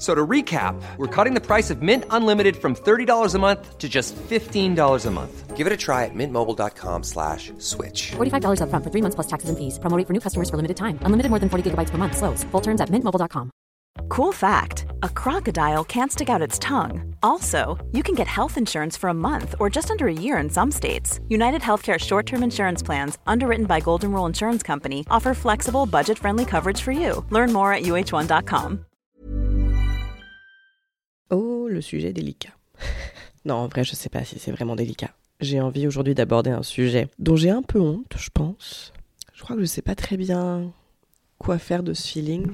So to recap, we're cutting the price of Mint Unlimited from $30 a month to just $15 a month. Give it a try at mintmobile.com slash switch. $45 upfront for three months plus taxes and fees. Promoting for new customers for limited time. Unlimited more than 40 gigabytes per month. Slows. Full terms at mintmobile.com. Cool fact a crocodile can't stick out its tongue. Also, you can get health insurance for a month or just under a year in some states. United Healthcare short term insurance plans, underwritten by Golden Rule Insurance Company, offer flexible, budget friendly coverage for you. Learn more at uh1.com. Oh, le sujet délicat. non, en vrai, je sais pas si c'est vraiment délicat. J'ai envie aujourd'hui d'aborder un sujet dont j'ai un peu honte, je pense. Je crois que je sais pas très bien quoi faire de ce feeling.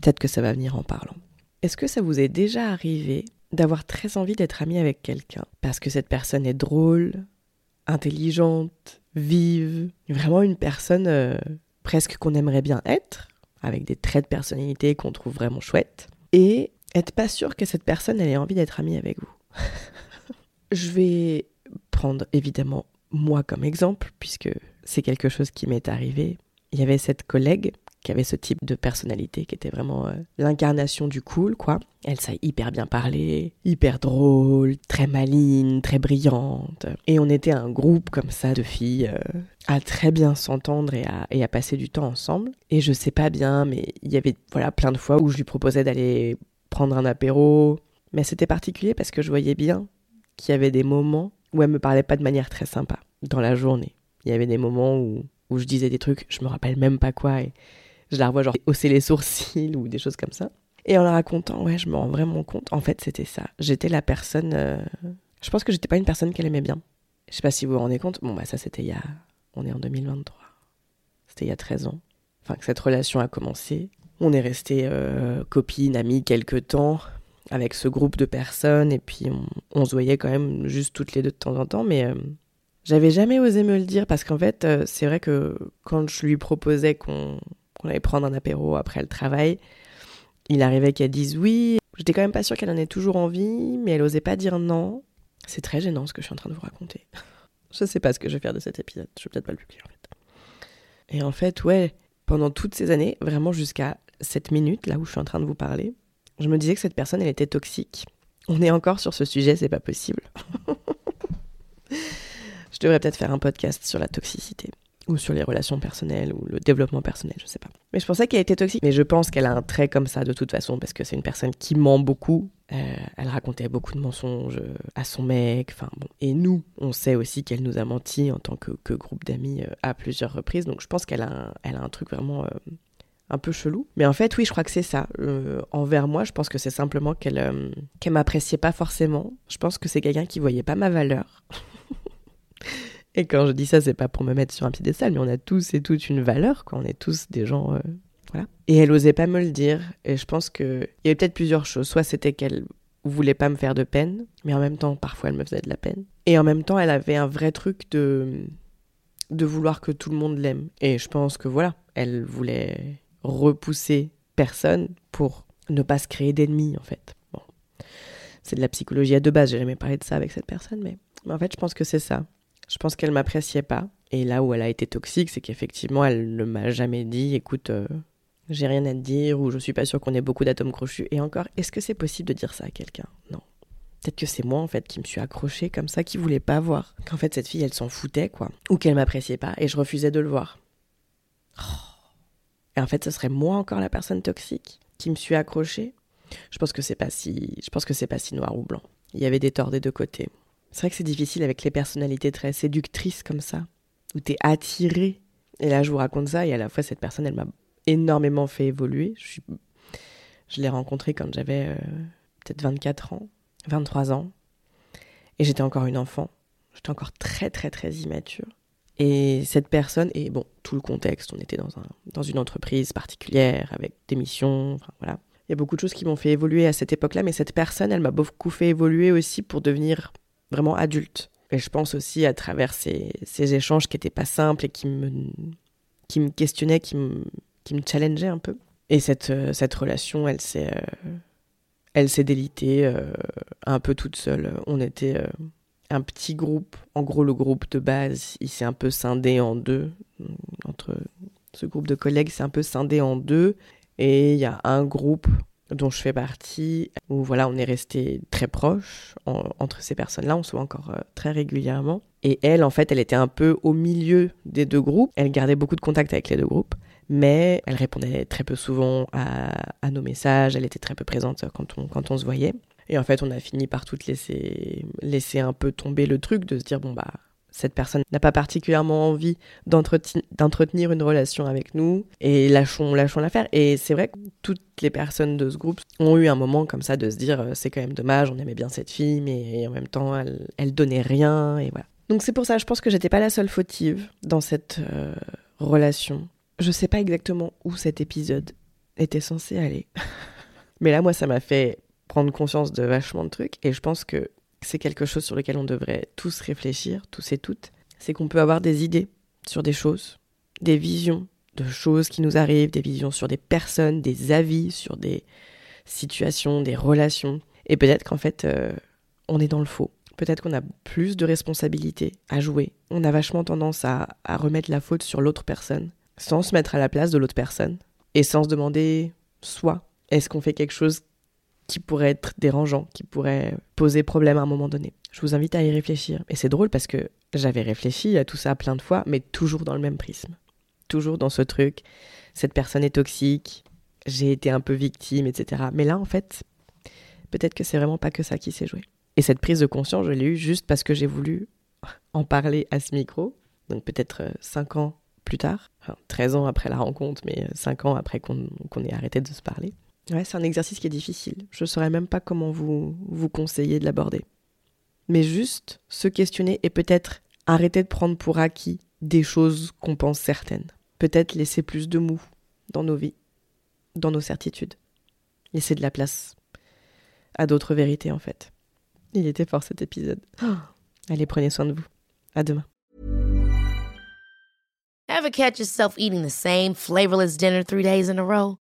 Peut-être que ça va venir en parlant. Est-ce que ça vous est déjà arrivé d'avoir très envie d'être ami avec quelqu'un parce que cette personne est drôle, intelligente, vive, vraiment une personne euh, presque qu'on aimerait bien être, avec des traits de personnalité qu'on trouve vraiment chouettes, et être pas sûr que cette personne ait envie d'être amie avec vous. Je vais prendre évidemment moi comme exemple, puisque c'est quelque chose qui m'est arrivé. Il y avait cette collègue qui avait ce type de personnalité, qui était vraiment euh, l'incarnation du cool, quoi. Elle savait hyper bien parler, hyper drôle, très maligne, très brillante. Et on était un groupe comme ça de filles euh, à très bien s'entendre et à, et à passer du temps ensemble. Et je sais pas bien, mais il y avait voilà plein de fois où je lui proposais d'aller prendre un apéro. Mais c'était particulier parce que je voyais bien qu'il y avait des moments où elle me parlait pas de manière très sympa dans la journée. Il y avait des moments où, où je disais des trucs, je me rappelle même pas quoi, et je la revois genre hausser les sourcils ou des choses comme ça. Et en la racontant, ouais, je me rends vraiment compte. En fait, c'était ça. J'étais la personne. euh, Je pense que j'étais pas une personne qu'elle aimait bien. Je sais pas si vous vous rendez compte. Bon, bah, ça, c'était il y a. On est en 2023. C'était il y a 13 ans. Enfin, que cette relation a commencé. On est resté euh, copines, amies quelques temps avec ce groupe de personnes. Et puis, on, se voyait quand même juste toutes les deux de temps en temps. Mais. euh, j'avais jamais osé me le dire parce qu'en fait, euh, c'est vrai que quand je lui proposais qu'on qu'on allait prendre un apéro après le travail, il arrivait qu'elle dise oui. J'étais quand même pas sûre qu'elle en ait toujours envie, mais elle osait pas dire non. C'est très gênant ce que je suis en train de vous raconter. je sais pas ce que je vais faire de cet épisode. Je vais peut-être pas le publier en fait. Et en fait, ouais, pendant toutes ces années, vraiment jusqu'à cette minute là où je suis en train de vous parler, je me disais que cette personne, elle était toxique. On est encore sur ce sujet, c'est pas possible. je devrais peut-être faire un podcast sur la toxicité ou sur les relations personnelles ou le développement personnel, je sais pas. Mais je pensais qu'elle était toxique, mais je pense qu'elle a un trait comme ça de toute façon parce que c'est une personne qui ment beaucoup. Euh, elle racontait beaucoup de mensonges euh, à son mec, enfin bon. Et nous, on sait aussi qu'elle nous a menti en tant que, que groupe d'amis euh, à plusieurs reprises. Donc je pense qu'elle a, un- a un truc vraiment un peu chelou. Mais en fait, oui, je crois que c'est ça. Euh, envers moi, je pense que c'est simplement qu'elle euh, qu'elle m'appréciait pas forcément. Je pense que c'est quelqu'un qui voyait pas ma valeur. Et quand je dis ça, c'est pas pour me mettre sur un piédestal, mais on a tous et toutes une valeur, quoi. On est tous des gens, euh, voilà. Et elle osait pas me le dire. Et je pense que il y avait peut-être plusieurs choses. Soit c'était qu'elle voulait pas me faire de peine, mais en même temps, parfois, elle me faisait de la peine. Et en même temps, elle avait un vrai truc de de vouloir que tout le monde l'aime. Et je pense que voilà, elle voulait repousser personne pour ne pas se créer d'ennemis, en fait. Bon. C'est de la psychologie à deux bases. J'ai jamais parlé de ça avec cette personne, mais, en fait, je pense que c'est ça. Je pense qu'elle m'appréciait pas. Et là où elle a été toxique, c'est qu'effectivement, elle ne m'a jamais dit, écoute, euh, j'ai rien à te dire, ou je suis pas sûre qu'on ait beaucoup d'atomes crochus. Et encore, est-ce que c'est possible de dire ça à quelqu'un? Non. Peut-être que c'est moi, en fait, qui me suis accrochée comme ça, qui voulait pas voir. Qu'en fait, cette fille, elle s'en foutait, quoi. Ou qu'elle m'appréciait pas, et je refusais de le voir. Et en fait, ce serait moi encore la personne toxique qui me suis accrochée. Je pense que c'est pas si, je pense que c'est pas si noir ou blanc. Il y avait des torts des deux côtés. C'est vrai que c'est difficile avec les personnalités très séductrices comme ça, où t'es attiré. Et là, je vous raconte ça, et à la fois, cette personne, elle m'a énormément fait évoluer. Je l'ai rencontrée quand j'avais euh, peut-être 24 ans, 23 ans, et j'étais encore une enfant. J'étais encore très, très, très immature. Et cette personne, et bon, tout le contexte, on était dans, un, dans une entreprise particulière, avec des missions, voilà. Il y a beaucoup de choses qui m'ont fait évoluer à cette époque-là, mais cette personne, elle m'a beaucoup fait évoluer aussi pour devenir vraiment adulte. Et je pense aussi à travers ces, ces échanges qui n'étaient pas simples et qui me, qui me questionnaient, qui me, qui me challengeaient un peu. Et cette, euh, cette relation, elle s'est, euh, elle s'est délitée euh, un peu toute seule. On était un petit groupe. En gros, le groupe de base, il s'est un peu scindé en deux. Entre ce groupe de collègues, c'est un peu scindé en deux. Et il y a un groupe dont je fais partie, où voilà, on est resté très proches entre ces personnes-là, on se voit encore euh, très régulièrement. Et elle, en fait, elle était un peu au milieu des deux groupes. Elle gardait beaucoup de contact avec les deux groupes, mais elle répondait très peu souvent à, nos messages. Elle était très peu présente quand on, quand on se voyait. Et en fait, on a fini par toutes laisser, laisser un peu tomber le truc de se dire bon bah cette personne n'a pas particulièrement envie d'entretenir une relation avec nous et lâchons, lâchons l'affaire. Et c'est vrai que toutes les personnes de ce groupe ont eu un moment comme ça de se dire euh, c'est quand même dommage, on aimait bien cette fille, mais en même temps elle, elle donnait rien et voilà. Donc c'est pour ça, je pense que j'étais pas la seule fautive dans cette euh, relation. Je sais pas exactement où cet épisode était censé aller. mais là, moi, ça m'a fait prendre conscience de vachement de trucs et je pense que c'est quelque chose sur lequel on devrait tous réfléchir, tous et toutes, c'est qu'on peut avoir des idées sur des choses, des visions de choses qui nous arrivent, des visions sur des personnes, des avis sur des situations, des relations. Et peut-être qu'en fait, euh, on est dans le faux. Peut-être qu'on a plus de responsabilités à jouer. On a vachement tendance à, à remettre la faute sur l'autre personne, sans se mettre à la place de l'autre personne, et sans se demander, soit, est-ce qu'on fait quelque chose qui pourrait être dérangeant, qui pourrait poser problème à un moment donné. Je vous invite à y réfléchir. Et c'est drôle parce que j'avais réfléchi à tout ça plein de fois, mais toujours dans le même prisme. Toujours dans ce truc, cette personne est toxique, j'ai été un peu victime, etc. Mais là, en fait, peut-être que c'est vraiment pas que ça qui s'est joué. Et cette prise de conscience, je l'ai eue juste parce que j'ai voulu en parler à ce micro, donc peut-être 5 euh, ans plus tard, enfin, 13 ans après la rencontre, mais 5 euh, ans après qu'on ait arrêté de se parler. Ouais, c'est un exercice qui est difficile. Je ne saurais même pas comment vous, vous conseiller de l'aborder. Mais juste se questionner et peut-être arrêter de prendre pour acquis des choses qu'on pense certaines. Peut-être laisser plus de mou dans nos vies, dans nos certitudes. Laisser de la place à d'autres vérités en fait. Il était fort cet épisode. Allez, prenez soin de vous. À demain. Ever catch yourself eating the same flavorless dinner three days in a row?